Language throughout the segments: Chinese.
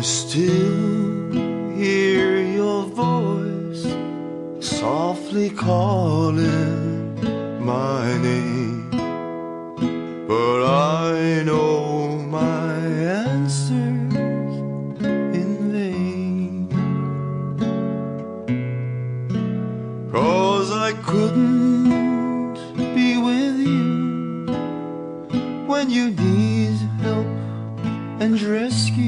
I still hear your voice softly calling my name, but I know my answers in vain. Cause I couldn't be with you when you need help and rescue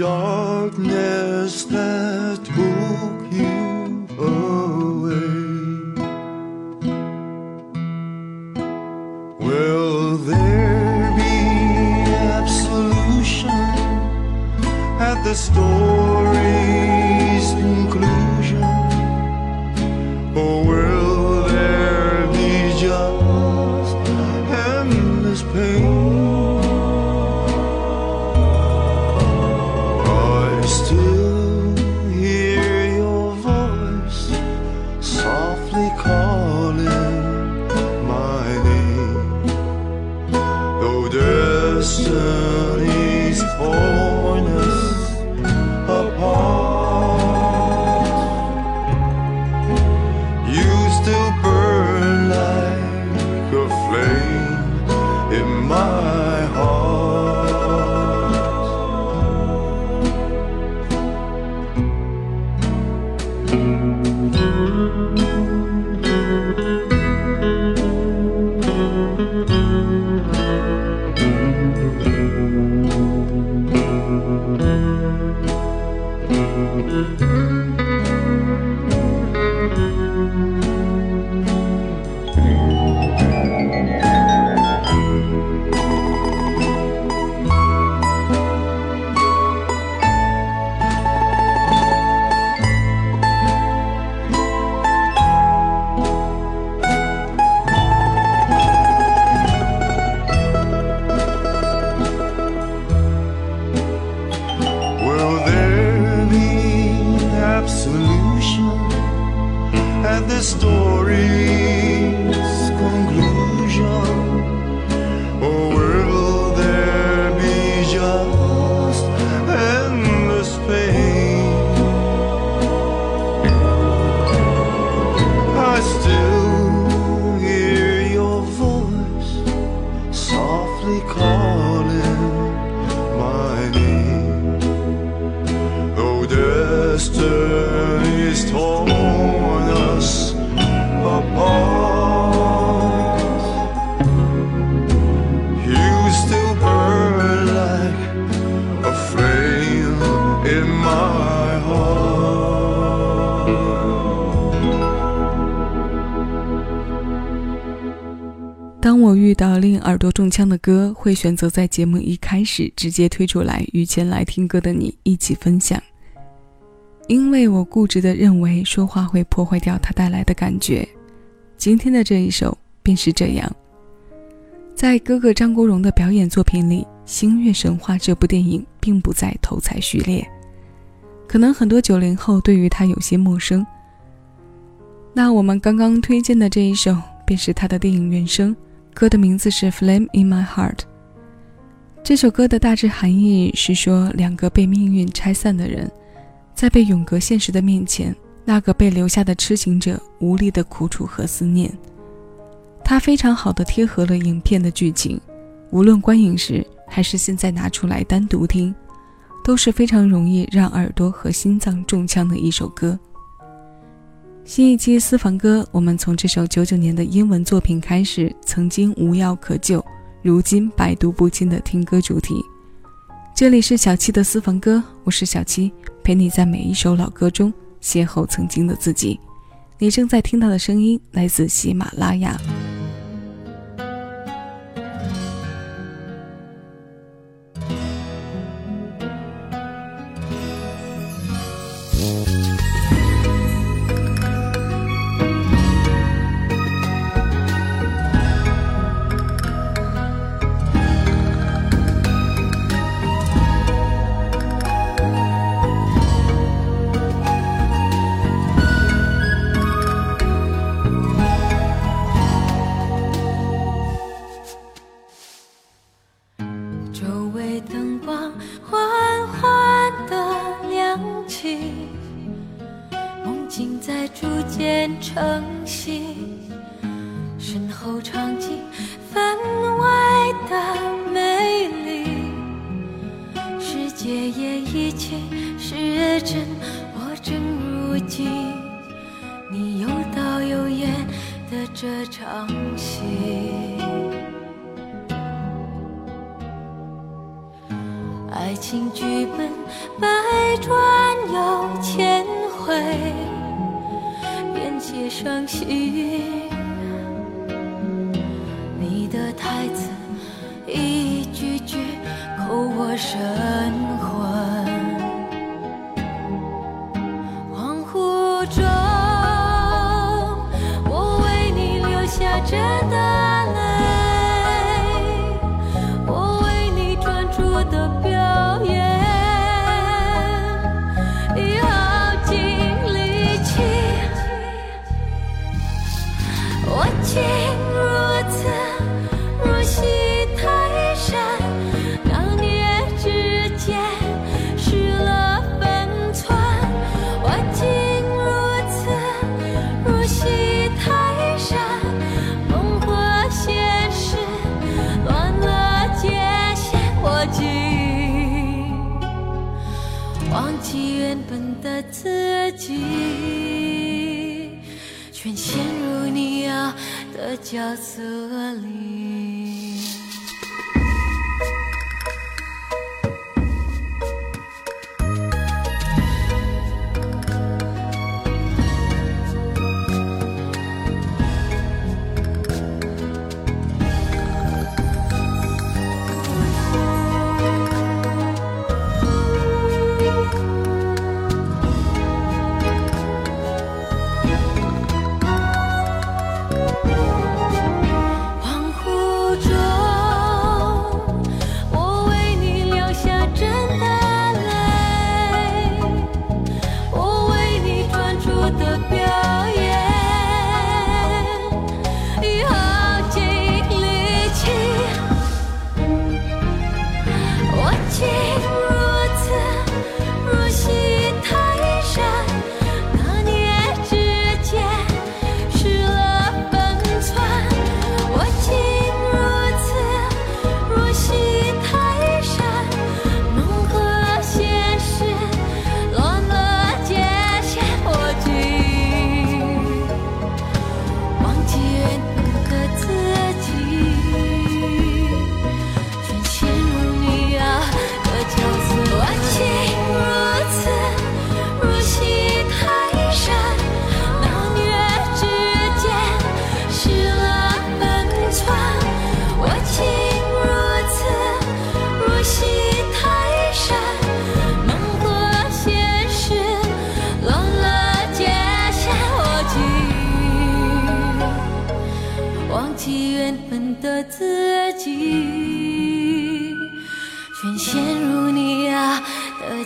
darkness that destiny. 我遇到令耳朵中枪的歌，会选择在节目一开始直接推出来，与前来听歌的你一起分享。因为我固执的认为说话会破坏掉它带来的感觉。今天的这一首便是这样。在哥哥张国荣的表演作品里，《星月神话》这部电影并不在头彩序列，可能很多九零后对于它有些陌生。那我们刚刚推荐的这一首，便是他的电影原声。歌的名字是《Flame in My Heart》。这首歌的大致含义是说，两个被命运拆散的人，在被永隔现实的面前，那个被留下的痴情者无力的苦楚和思念。它非常好的贴合了影片的剧情，无论观影时还是现在拿出来单独听，都是非常容易让耳朵和心脏中枪的一首歌。新一期私房歌，我们从这首九九年的英文作品开始，曾经无药可救，如今百毒不侵的听歌主题。这里是小七的私房歌，我是小七，陪你在每一首老歌中邂逅曾经的自己。你正在听到的声音来自喜马拉雅。缓缓地亮起，梦境在逐渐成型。身后场景分外的美丽，世界也已经是真。我正如今，你又导又演的这场戏。爱情剧本百转又千回，便写伤心。你的台词一句句扣我舌全陷入你要的角色里。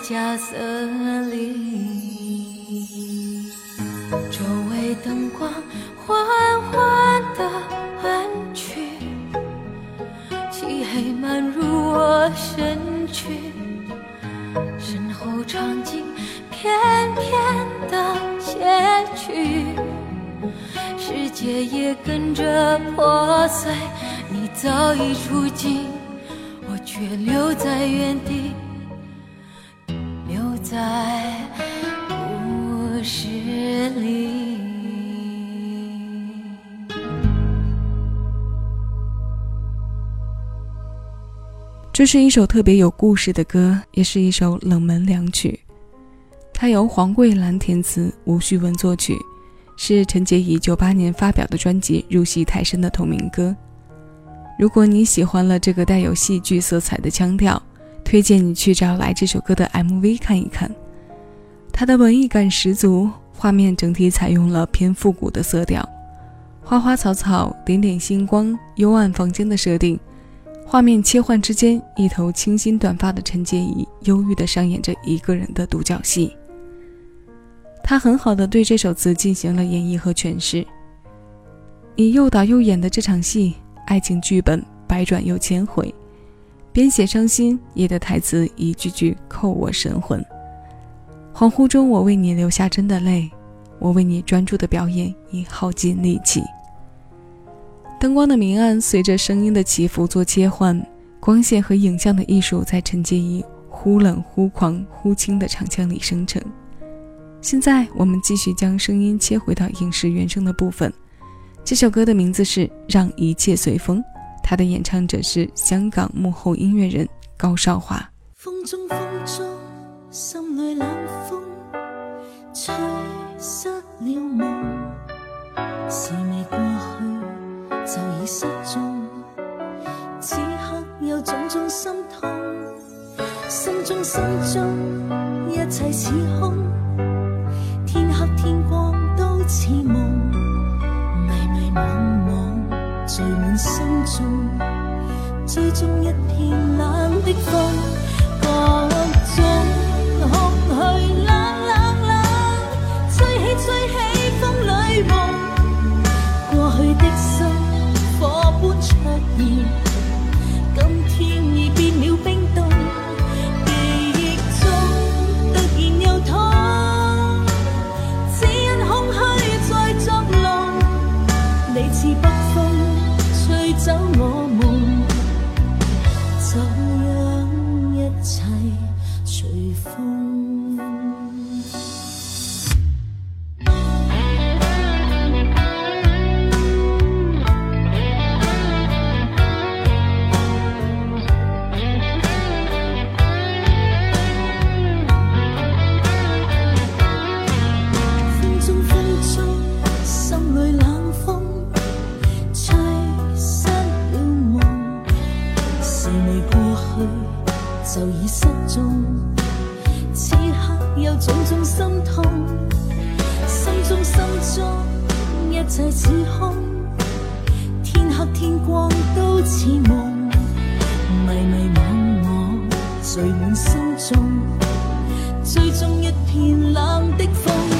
的角色里。周围灯光缓缓的暗去，漆黑漫入我身躯，身后场景片片的写去。世界也跟着破碎，你早已出境，我却留在原地，在故事里。这是一首特别有故事的歌，也是一首冷门良曲。它由黄桂兰填词，吴旭文作曲，是陈洁仪九八年发表的专辑《入戏太深》的同名歌。如果你喜欢了这个带有戏剧色彩的腔调，推荐你去找来这首歌的 MV 看一看。它的文艺感十足，画面整体采用了偏复古的色调，花花草草、点点星光、幽暗房间的设定。画面切换之间，一头清新短发的陈洁仪忧郁地上演着一个人的独角戏。她很好的对这首词进行了演绎和诠释。你又导又演的这场戏，爱情剧本百转又千回，边写伤心，夜的台词一句句扣我神魂。恍惚中，我为你流下真的泪，我为你专注的表演已耗尽力气。灯光的明暗随着声音的起伏做切换，光线和影像的艺术在承接于忽冷忽狂忽轻的长腔里生成。现在我们继续将声音切回到影视原声的部分。这首歌的名字是《让一切随风》，他的演唱者是香港幕后音乐人高少华。风中风中，心里冷风，吹失了梦。事未過去，就已失蹤。此刻有種種心痛，心中心中，一切似空。天黑天光都似夢，中，追踪一片。早已失踪。此刻有种种心痛，心中心中一切似空。天黑天光都似梦，迷迷惘惘聚满心中，追踪一片冷的风。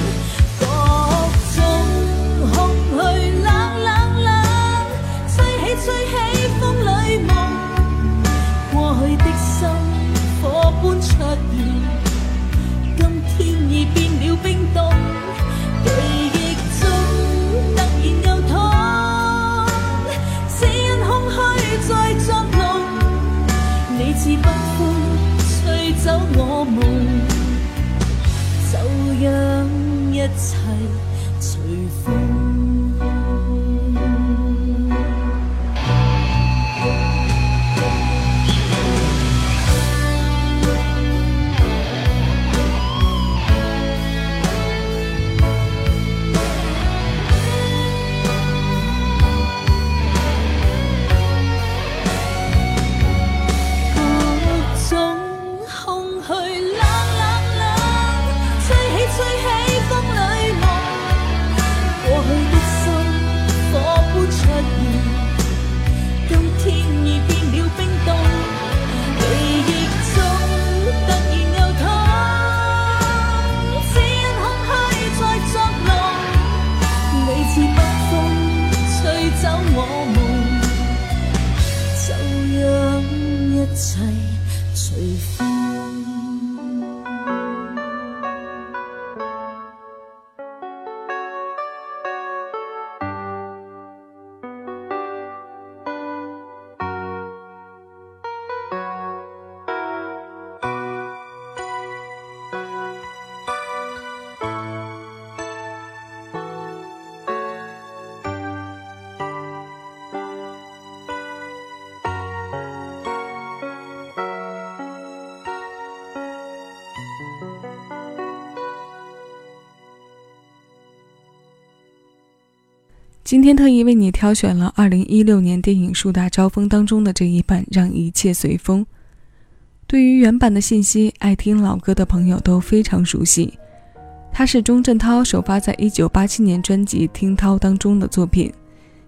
今天特意为你挑选了2016年电影《树大招风》当中的这一版《让一切随风》。对于原版的信息，爱听老歌的朋友都非常熟悉。它是钟镇涛首发在1987年专辑《听涛》当中的作品，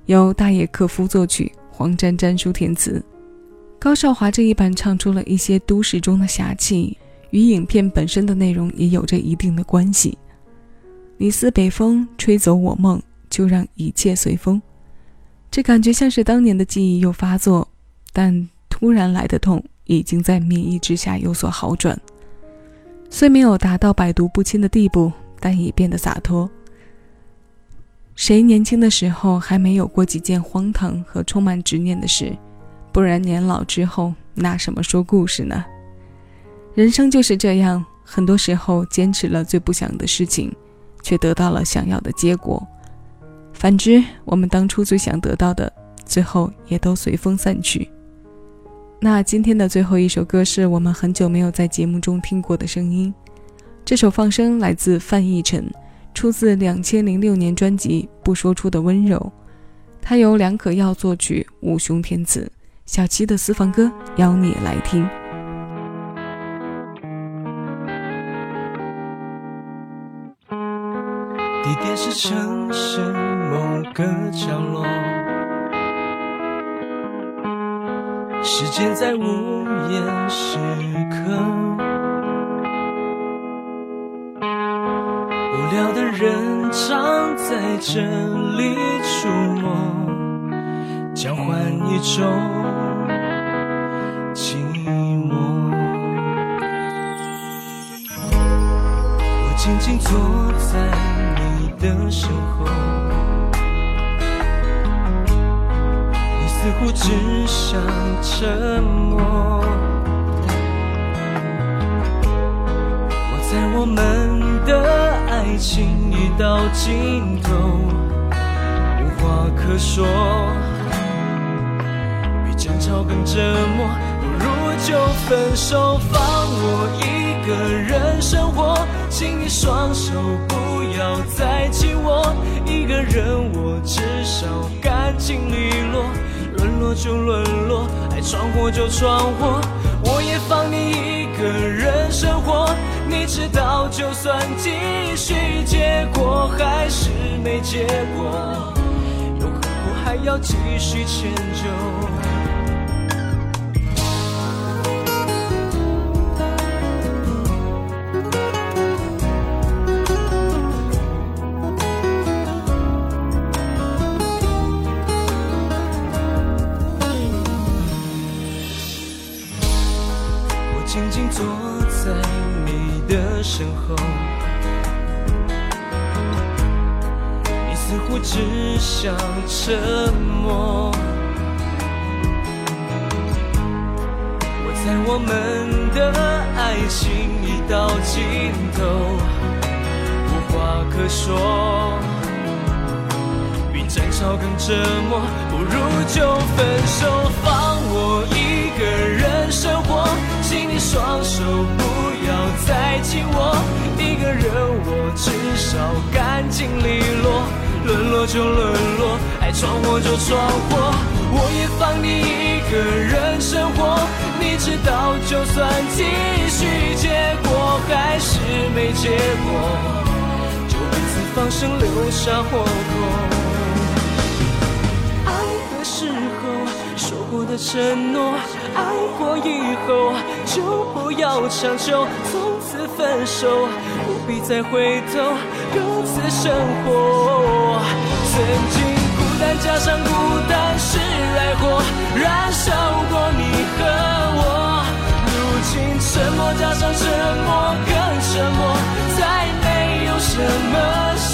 由大野克夫作曲，黄沾沾书填词。高少华这一版唱出了一些都市中的侠气，与影片本身的内容也有着一定的关系。你似北风，吹走我梦。就让一切随风，这感觉像是当年的记忆又发作，但突然来的痛已经在免疫之下有所好转。虽没有达到百毒不侵的地步，但已变得洒脱。谁年轻的时候还没有过几件荒唐和充满执念的事？不然年老之后拿什么说故事呢？人生就是这样，很多时候坚持了最不想的事情，却得到了想要的结果。反之，我们当初最想得到的，最后也都随风散去。那今天的最后一首歌是我们很久没有在节目中听过的声音，这首放生来自范逸臣。出自两千零六年专辑《不说出的温柔》，它由梁可耀作曲，武雄填词。小七的私房歌，邀你来听。地点是城市某个角落，时间在午夜时刻。无聊的人常在这里出没，交换一种寂寞。我静静坐在你的身后，似乎只想沉默。我在我们的。爱情已到尽头，无话可说，比争吵更折磨，不如就分手，放我一个人生活。请你双手不要再紧握，一个人我至少干净利落，沦落就沦落，爱闯祸就闯祸，我也放你一个人生活。你知道，就算继续，结果还是没结果，又何苦还要继续迁就？后，你似乎只想沉默。我猜我们的爱情已到尽头，无话可说，比争吵更折磨。不如就分手，放我一个人生活，请你双手不。再紧握，一个人我至少干净利落，沦落就沦落，爱闯祸就闯祸，我也放你一个人生活。你知道，就算继续，结果还是没结果，就彼此放生，留下活口。的承诺。爱过以后就不要强求，从此分手，不必再回头，各自生活。曾经孤单加上孤单是爱火，燃烧过你和我。如今沉默加上沉默更沉默，再没有什么舍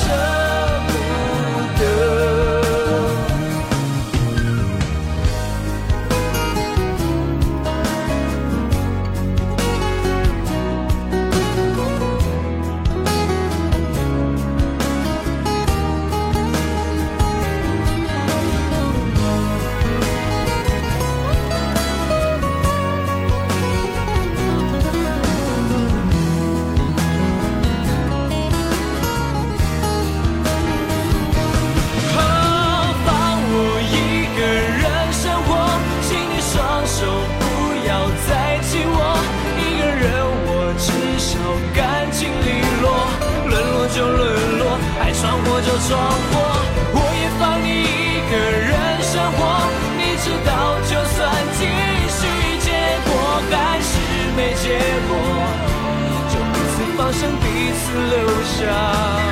彼此留下。